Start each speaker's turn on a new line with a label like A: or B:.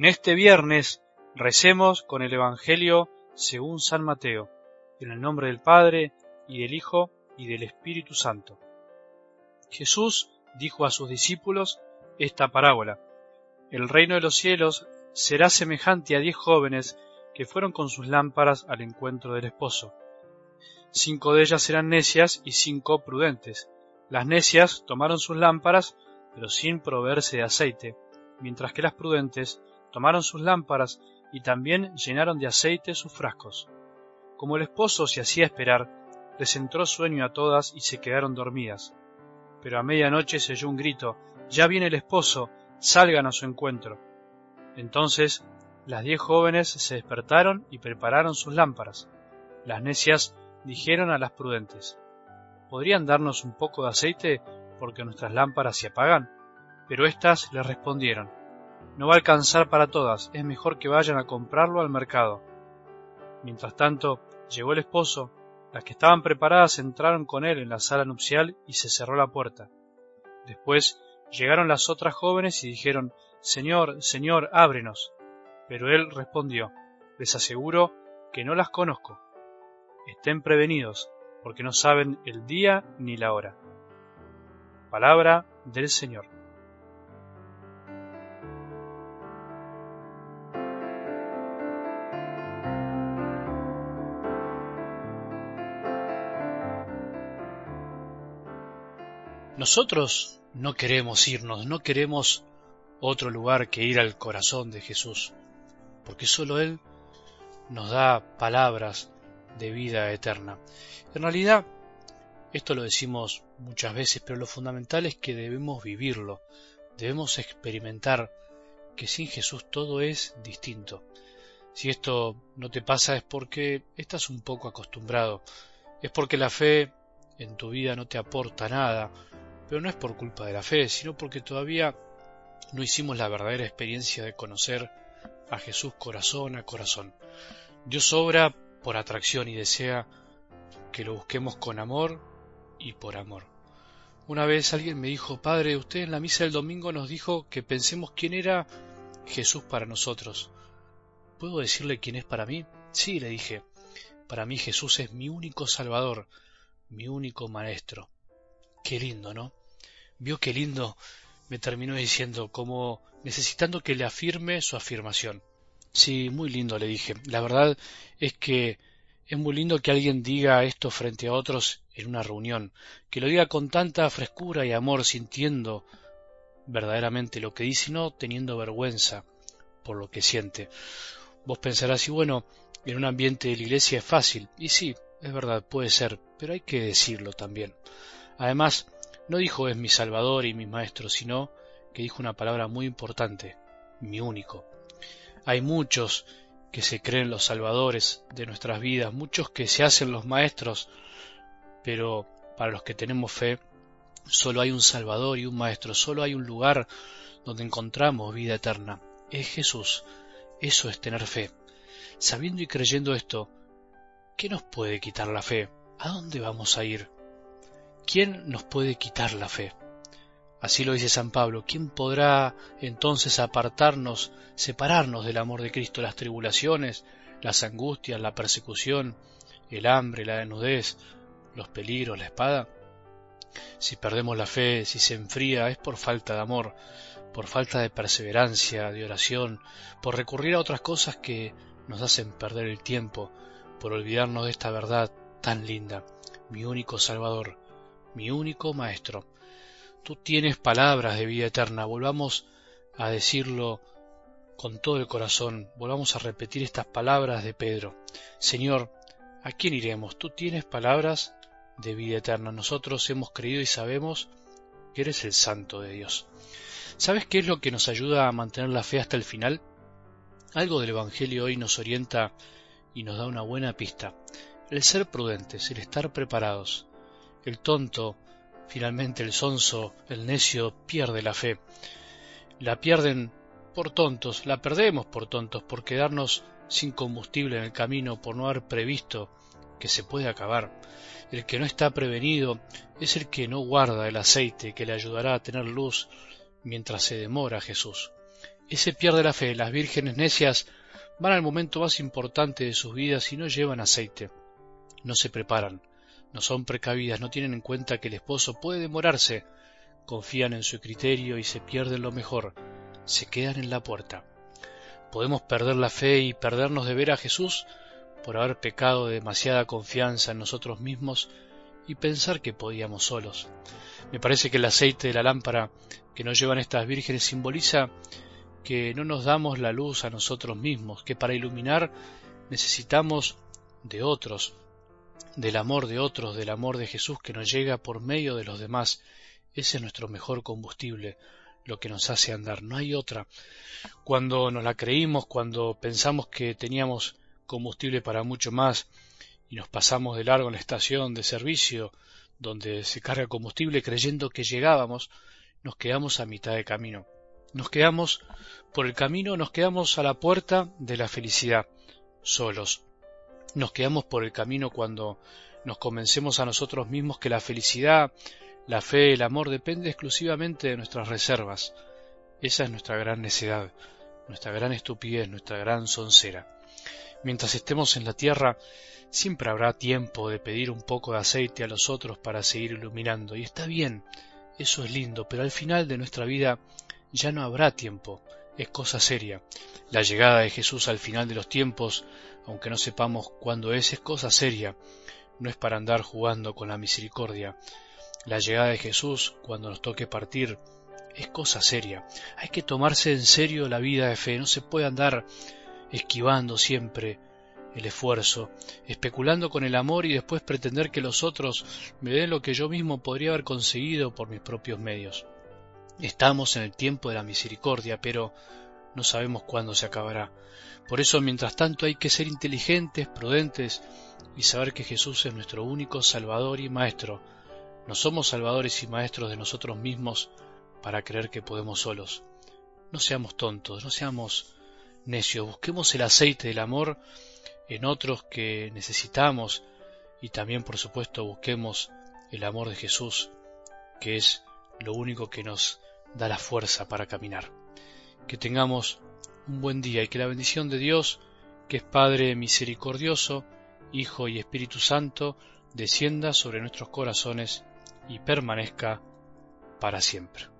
A: En este viernes recemos con el Evangelio según San Mateo, en el nombre del Padre, y del Hijo, y del Espíritu Santo. Jesús dijo a sus discípulos esta parábola. El reino de los cielos será semejante a diez jóvenes que fueron con sus lámparas al encuentro del esposo. Cinco de ellas eran necias y cinco prudentes. Las necias tomaron sus lámparas, pero sin proveerse de aceite, mientras que las prudentes tomaron sus lámparas y también llenaron de aceite sus frascos. Como el esposo se hacía esperar, les entró sueño a todas y se quedaron dormidas. Pero a medianoche se oyó un grito, Ya viene el esposo, salgan a su encuentro. Entonces las diez jóvenes se despertaron y prepararon sus lámparas. Las necias dijeron a las prudentes, ¿Podrían darnos un poco de aceite porque nuestras lámparas se apagan? Pero éstas les respondieron, no va a alcanzar para todas, es mejor que vayan a comprarlo al mercado. Mientras tanto, llegó el esposo, las que estaban preparadas entraron con él en la sala nupcial y se cerró la puerta. Después llegaron las otras jóvenes y dijeron, Señor, Señor, ábrenos. Pero él respondió, les aseguro que no las conozco. Estén prevenidos, porque no saben el día ni la hora. Palabra del Señor. Nosotros no queremos irnos, no queremos otro lugar que ir al corazón de Jesús, porque solo Él nos da palabras de vida eterna. En realidad, esto lo decimos muchas veces, pero lo fundamental es que debemos vivirlo, debemos experimentar que sin Jesús todo es distinto. Si esto no te pasa es porque estás un poco acostumbrado, es porque la fe en tu vida no te aporta nada, pero no es por culpa de la fe, sino porque todavía no hicimos la verdadera experiencia de conocer a Jesús corazón a corazón. Dios obra por atracción y desea que lo busquemos con amor y por amor. Una vez alguien me dijo, Padre, usted en la misa del domingo nos dijo que pensemos quién era Jesús para nosotros. ¿Puedo decirle quién es para mí? Sí, le dije. Para mí Jesús es mi único Salvador, mi único Maestro. Qué lindo, ¿no? Vio qué lindo, me terminó diciendo, como necesitando que le afirme su afirmación. Sí, muy lindo, le dije. La verdad es que es muy lindo que alguien diga esto frente a otros en una reunión, que lo diga con tanta frescura y amor, sintiendo verdaderamente lo que dice no teniendo vergüenza por lo que siente. Vos pensarás, y bueno, en un ambiente de la iglesia es fácil, y sí, es verdad, puede ser, pero hay que decirlo también. Además, no dijo es mi Salvador y mi Maestro, sino que dijo una palabra muy importante, mi único. Hay muchos que se creen los salvadores de nuestras vidas, muchos que se hacen los maestros, pero para los que tenemos fe, solo hay un Salvador y un Maestro, solo hay un lugar donde encontramos vida eterna. Es Jesús. Eso es tener fe. Sabiendo y creyendo esto, ¿qué nos puede quitar la fe? ¿A dónde vamos a ir? ¿Quién nos puede quitar la fe? Así lo dice San Pablo, ¿quién podrá entonces apartarnos, separarnos del amor de Cristo, las tribulaciones, las angustias, la persecución, el hambre, la desnudez, los peligros, la espada? Si perdemos la fe, si se enfría, es por falta de amor, por falta de perseverancia, de oración, por recurrir a otras cosas que nos hacen perder el tiempo, por olvidarnos de esta verdad tan linda, mi único Salvador, mi único Maestro. Tú tienes palabras de vida eterna, volvamos a decirlo con todo el corazón, volvamos a repetir estas palabras de Pedro. Señor, ¿a quién iremos? Tú tienes palabras de vida eterna. Nosotros hemos creído y sabemos que eres el santo de Dios. ¿Sabes qué es lo que nos ayuda a mantener la fe hasta el final? Algo del Evangelio hoy nos orienta y nos da una buena pista. El ser prudentes, el estar preparados, el tonto, finalmente el sonso, el necio, pierde la fe. La pierden por tontos, la perdemos por tontos, por quedarnos sin combustible en el camino, por no haber previsto que se puede acabar. El que no está prevenido es el que no guarda el aceite que le ayudará a tener luz mientras se demora Jesús. y se pierde la fe. Las vírgenes necias van al momento más importante de sus vidas y no llevan aceite, no se preparan, no son precavidas, no tienen en cuenta que el esposo puede demorarse, confían en su criterio y se pierden lo mejor, se quedan en la puerta. Podemos perder la fe y perdernos de ver a Jesús por haber pecado de demasiada confianza en nosotros mismos y pensar que podíamos solos. Me parece que el aceite de la lámpara que nos llevan estas vírgenes simboliza que no nos damos la luz a nosotros mismos, que para iluminar necesitamos de otros, del amor de otros, del amor de Jesús que nos llega por medio de los demás. Ese es nuestro mejor combustible, lo que nos hace andar. No hay otra. Cuando nos la creímos, cuando pensamos que teníamos combustible para mucho más y nos pasamos de largo en la estación de servicio donde se carga combustible creyendo que llegábamos, nos quedamos a mitad de camino. Nos quedamos por el camino, nos quedamos a la puerta de la felicidad, solos. Nos quedamos por el camino cuando nos convencemos a nosotros mismos que la felicidad, la fe, el amor depende exclusivamente de nuestras reservas. Esa es nuestra gran necedad, nuestra gran estupidez, nuestra gran soncera. Mientras estemos en la tierra, siempre habrá tiempo de pedir un poco de aceite a los otros para seguir iluminando, y está bien, eso es lindo, pero al final de nuestra vida ya no habrá tiempo, es cosa seria. La llegada de Jesús al final de los tiempos, aunque no sepamos cuándo es, es cosa seria, no es para andar jugando con la misericordia. La llegada de Jesús, cuando nos toque partir, es cosa seria. Hay que tomarse en serio la vida de fe, no se puede andar esquivando siempre el esfuerzo, especulando con el amor y después pretender que los otros me den lo que yo mismo podría haber conseguido por mis propios medios. Estamos en el tiempo de la misericordia, pero no sabemos cuándo se acabará. Por eso, mientras tanto, hay que ser inteligentes, prudentes y saber que Jesús es nuestro único Salvador y Maestro. No somos salvadores y maestros de nosotros mismos para creer que podemos solos. No seamos tontos, no seamos necios, busquemos el aceite del amor en otros que necesitamos y también, por supuesto, busquemos el amor de Jesús, que es lo único que nos da la fuerza para caminar. Que tengamos un buen día y que la bendición de Dios, que es Padre misericordioso, Hijo y Espíritu Santo, descienda sobre nuestros corazones y permanezca para siempre.